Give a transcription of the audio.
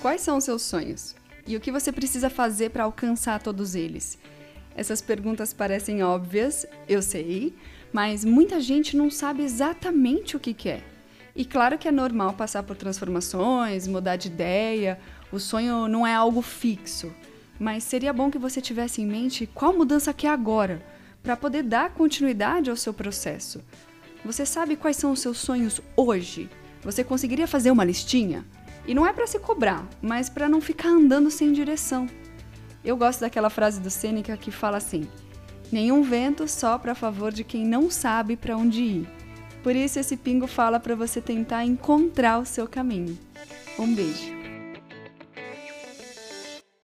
quais são os seus sonhos? E o que você precisa fazer para alcançar todos eles? Essas perguntas parecem óbvias, eu sei, mas muita gente não sabe exatamente o que quer. E claro que é normal passar por transformações, mudar de ideia, o sonho não é algo fixo, mas seria bom que você tivesse em mente qual mudança quer agora, para poder dar continuidade ao seu processo. Você sabe quais são os seus sonhos hoje? Você conseguiria fazer uma listinha? E não é para se cobrar, mas para não ficar andando sem direção. Eu gosto daquela frase do Sêneca que fala assim: Nenhum vento sopra a favor de quem não sabe para onde ir. Por isso esse pingo fala para você tentar encontrar o seu caminho. Um beijo.